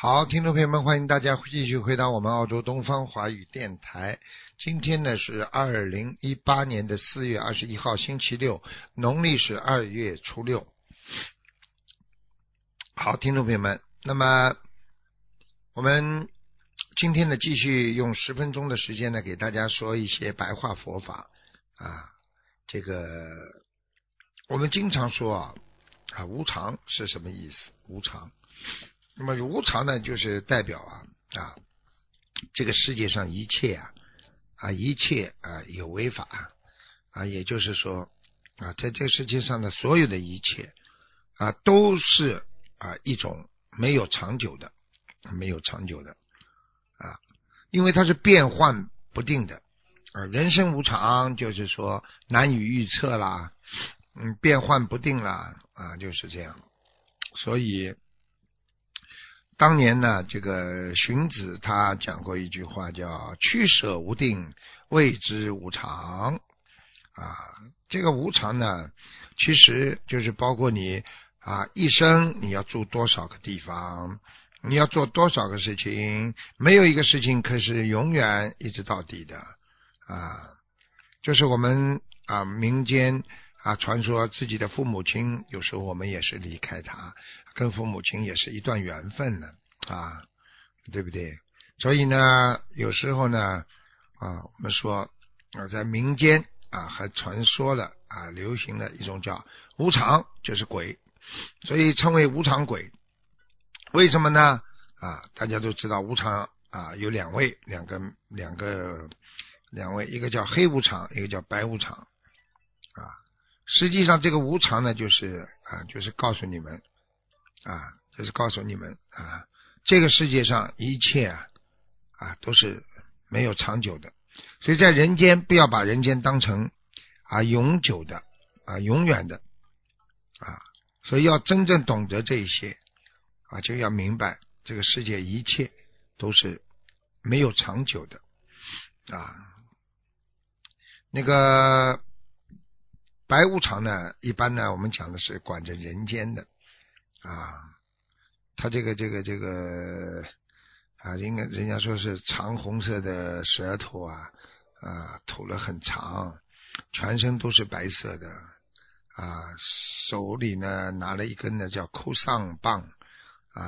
好，听众朋友们，欢迎大家继续回到我们澳洲东方华语电台。今天呢是二零一八年的四月二十一号，星期六，农历是二月初六。好，听众朋友们，那么我们今天呢继续用十分钟的时间呢，给大家说一些白话佛法啊。这个我们经常说啊，啊无常是什么意思？无常。那么无常呢，就是代表啊啊，这个世界上一切啊啊一切啊有为法啊，也就是说啊，在这个世界上的所有的一切啊，都是啊一种没有长久的，没有长久的啊，因为它是变幻不定的啊。人生无常，就是说难以预测啦，嗯，变幻不定啦啊，就是这样，所以。当年呢，这个荀子他讲过一句话，叫“取舍无定，谓之无常”。啊，这个无常呢，其实就是包括你啊一生你要住多少个地方，你要做多少个事情，没有一个事情可是永远一直到底的啊。就是我们啊民间啊传说自己的父母亲，有时候我们也是离开他。跟父母亲也是一段缘分呢，啊，对不对？所以呢，有时候呢，啊，我们说啊，在民间啊，还传说了啊，流行的一种叫无常，就是鬼，所以称为无常鬼。为什么呢？啊，大家都知道无常啊，有两位，两个，两个，两位，一个叫黑无常，一个叫白无常，啊，实际上这个无常呢，就是啊，就是告诉你们。啊，就是告诉你们啊，这个世界上一切啊啊都是没有长久的，所以在人间不要把人间当成啊永久的啊永远的啊，所以要真正懂得这一些啊，就要明白这个世界一切都是没有长久的啊。那个白无常呢，一般呢我们讲的是管着人间的。啊，他这个这个这个啊，应该人家说是长红色的舌头啊，啊，吐了很长，全身都是白色的啊，手里呢拿了一根呢叫哭丧棒啊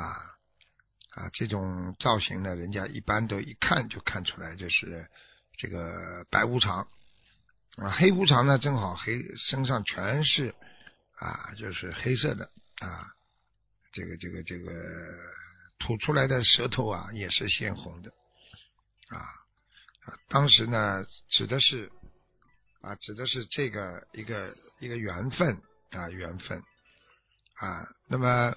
啊，这种造型呢，人家一般都一看就看出来就是这个白无常啊，黑无常呢正好黑身上全是啊，就是黑色的啊。这个这个这个吐出来的舌头啊，也是鲜红的啊啊！当时呢，指的是啊，指的是这个一个一个缘分啊，缘分啊。那么，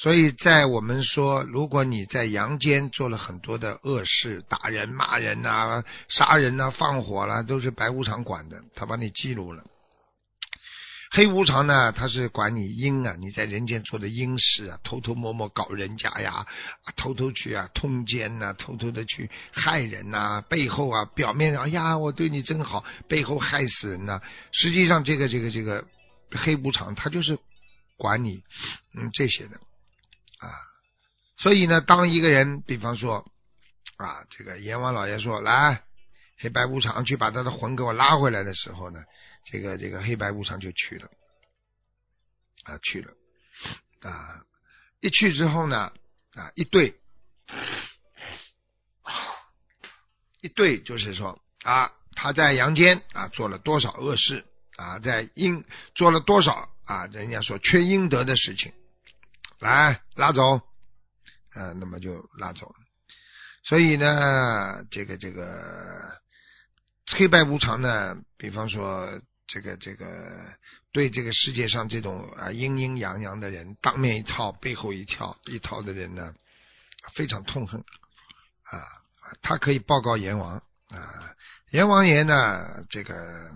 所以在我们说，如果你在阳间做了很多的恶事，打人、骂人呐、杀人呐、放火啦，都是白无常管的，他把你记录了。黑无常呢，他是管你阴啊，你在人间做的阴事啊，偷偷摸摸搞人家呀，偷偷去啊通奸呐，偷偷的去害人呐，背后啊表面上哎呀我对你真好，背后害死人呐。实际上这个这个这个黑无常他就是管你嗯这些的啊。所以呢，当一个人比方说啊，这个阎王老爷说来黑白无常去把他的魂给我拉回来的时候呢。这个这个黑白无常就去了，啊去了，啊一去之后呢，啊一对，一对就是说啊他在阳间啊做了多少恶事啊在阴做了多少啊人家说缺阴德的事情，来拉走，啊那么就拉走了，所以呢这个这个黑白无常呢，比方说。这个这个对这个世界上这种啊阴阴阳阳的人，当面一套背后一套一套的人呢，非常痛恨啊。他可以报告阎王啊，阎王爷呢，这个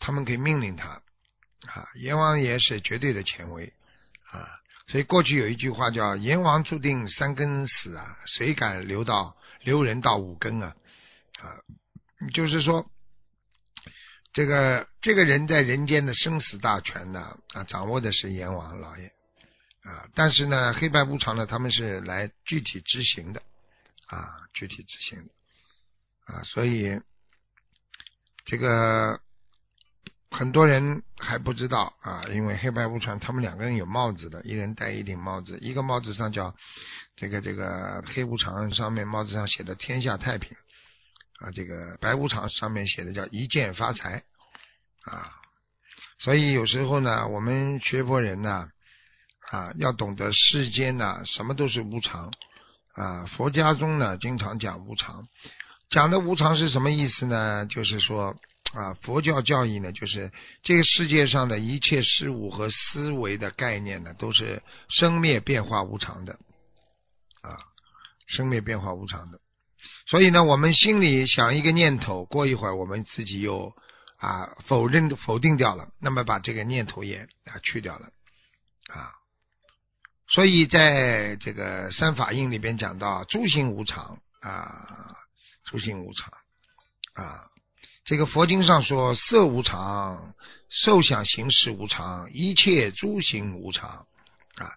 他们可以命令他啊，阎王爷是绝对的权威啊。所以过去有一句话叫“阎王注定三更死啊，谁敢留到留人到五更啊？”啊，就是说，这个这个人在人间的生死大权呢啊，掌握的是阎王老爷啊。但是呢，黑白无常呢，他们是来具体执行的啊，具体执行的啊。所以这个。很多人还不知道啊，因为黑白无常他们两个人有帽子的，一人戴一顶帽子，一个帽子上叫这个这个黑无常，上面帽子上写的天下太平啊，这个白无常上面写的叫一剑发财啊，所以有时候呢，我们学佛人呢啊，要懂得世间呢什么都是无常啊，佛家中呢经常讲无常，讲的无常是什么意思呢？就是说。啊，佛教教义呢，就是这个世界上的一切事物和思维的概念呢，都是生灭变化无常的，啊，生灭变化无常的。所以呢，我们心里想一个念头，过一会儿我们自己又啊否认否定掉了，那么把这个念头也啊去掉了，啊，所以在这个三法印里边讲到诸行无常啊，诸行无常啊。这个佛经上说色无常，受想行识无常，一切诸行无常啊。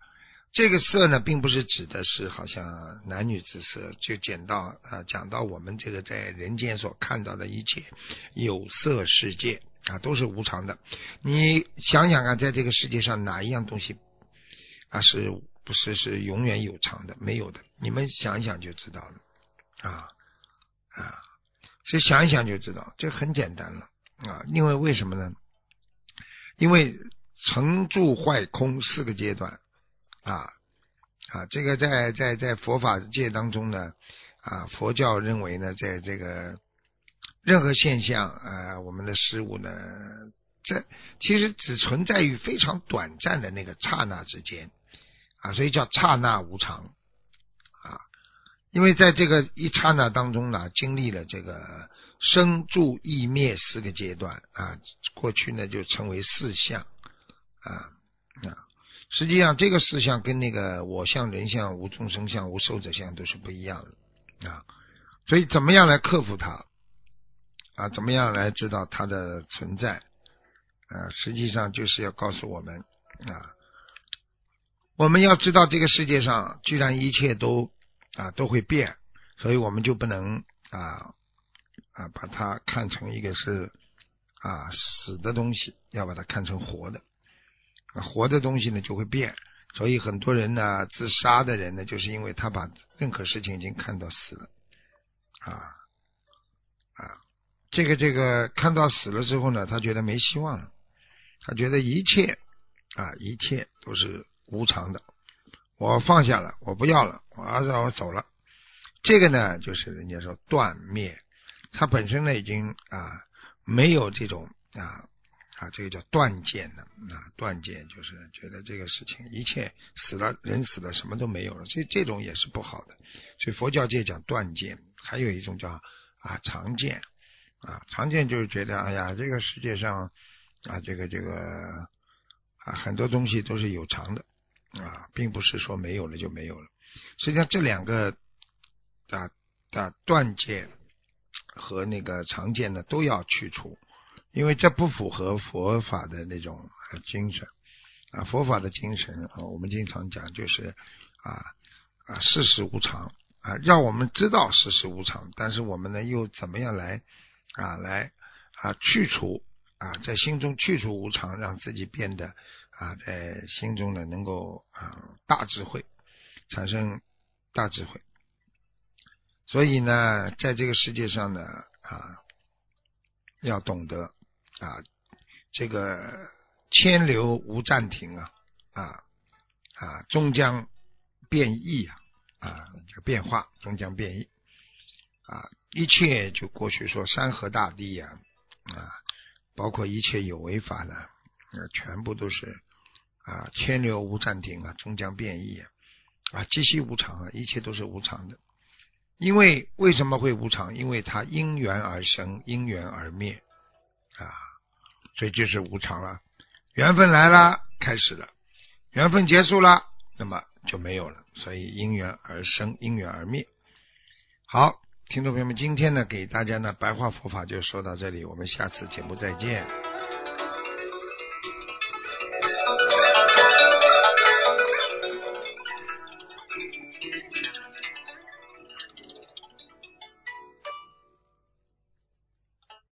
这个色呢，并不是指的是好像男女之色，就讲到啊，讲到我们这个在人间所看到的一切有色世界啊，都是无常的。你想想看，在这个世界上哪一样东西啊是不是是永远有常的？没有的。你们想想就知道了啊啊。这想一想就知道，这很简单了啊！因为为什么呢？因为成住坏空四个阶段啊啊，这个在在在佛法界当中呢啊，佛教认为呢，在这个任何现象啊，我们的事物呢，这其实只存在于非常短暂的那个刹那之间啊，所以叫刹那无常。因为在这个一刹那当中呢，经历了这个生住异灭四个阶段啊，过去呢就称为四相啊啊，实际上这个四相跟那个我相、人相、无众生相、无寿者相都是不一样的啊，所以怎么样来克服它啊？怎么样来知道它的存在啊？实际上就是要告诉我们啊，我们要知道这个世界上居然一切都。啊，都会变，所以我们就不能啊啊把它看成一个是啊死的东西，要把它看成活的。活的东西呢就会变，所以很多人呢自杀的人呢，就是因为他把任何事情已经看到死了啊啊，这个这个看到死了之后呢，他觉得没希望了，他觉得一切啊一切都是无常的。我放下了，我不要了，我儿子我走了。这个呢，就是人家说断灭，他本身呢已经啊没有这种啊啊这个叫断见的啊断见，就是觉得这个事情一切死了人死了什么都没有了，所以这种也是不好的。所以佛教界讲断见，还有一种叫啊常见啊常见就是觉得哎呀这个世界上啊这个这个啊很多东西都是有常的。啊，并不是说没有了就没有了。实际上，这两个啊啊断见和那个常见呢，都要去除，因为这不符合佛法的那种精神啊。佛法的精神啊，我们经常讲就是啊啊世事无常啊，让我们知道世事无常，但是我们呢又怎么样来啊来啊去除啊在心中去除无常，让自己变得。啊，在心中呢，能够啊大智慧，产生大智慧。所以呢，在这个世界上呢，啊，要懂得啊，这个千流无暂停啊，啊啊，终将变异啊，啊，这个变化，终将变异啊，一切就过去说山河大地呀，啊包括一切有为法呢，呃，全部都是啊，千流无暂停啊，终将变异啊，啊，寂息无常啊，一切都是无常的。因为为什么会无常？因为它因缘而生，因缘而灭啊，所以就是无常了。缘分来了，开始了；缘分结束了，那么就没有了。所以因缘而生，因缘而灭。好，听众朋友们，今天呢，给大家呢白话佛法就说到这里，我们下次节目再见。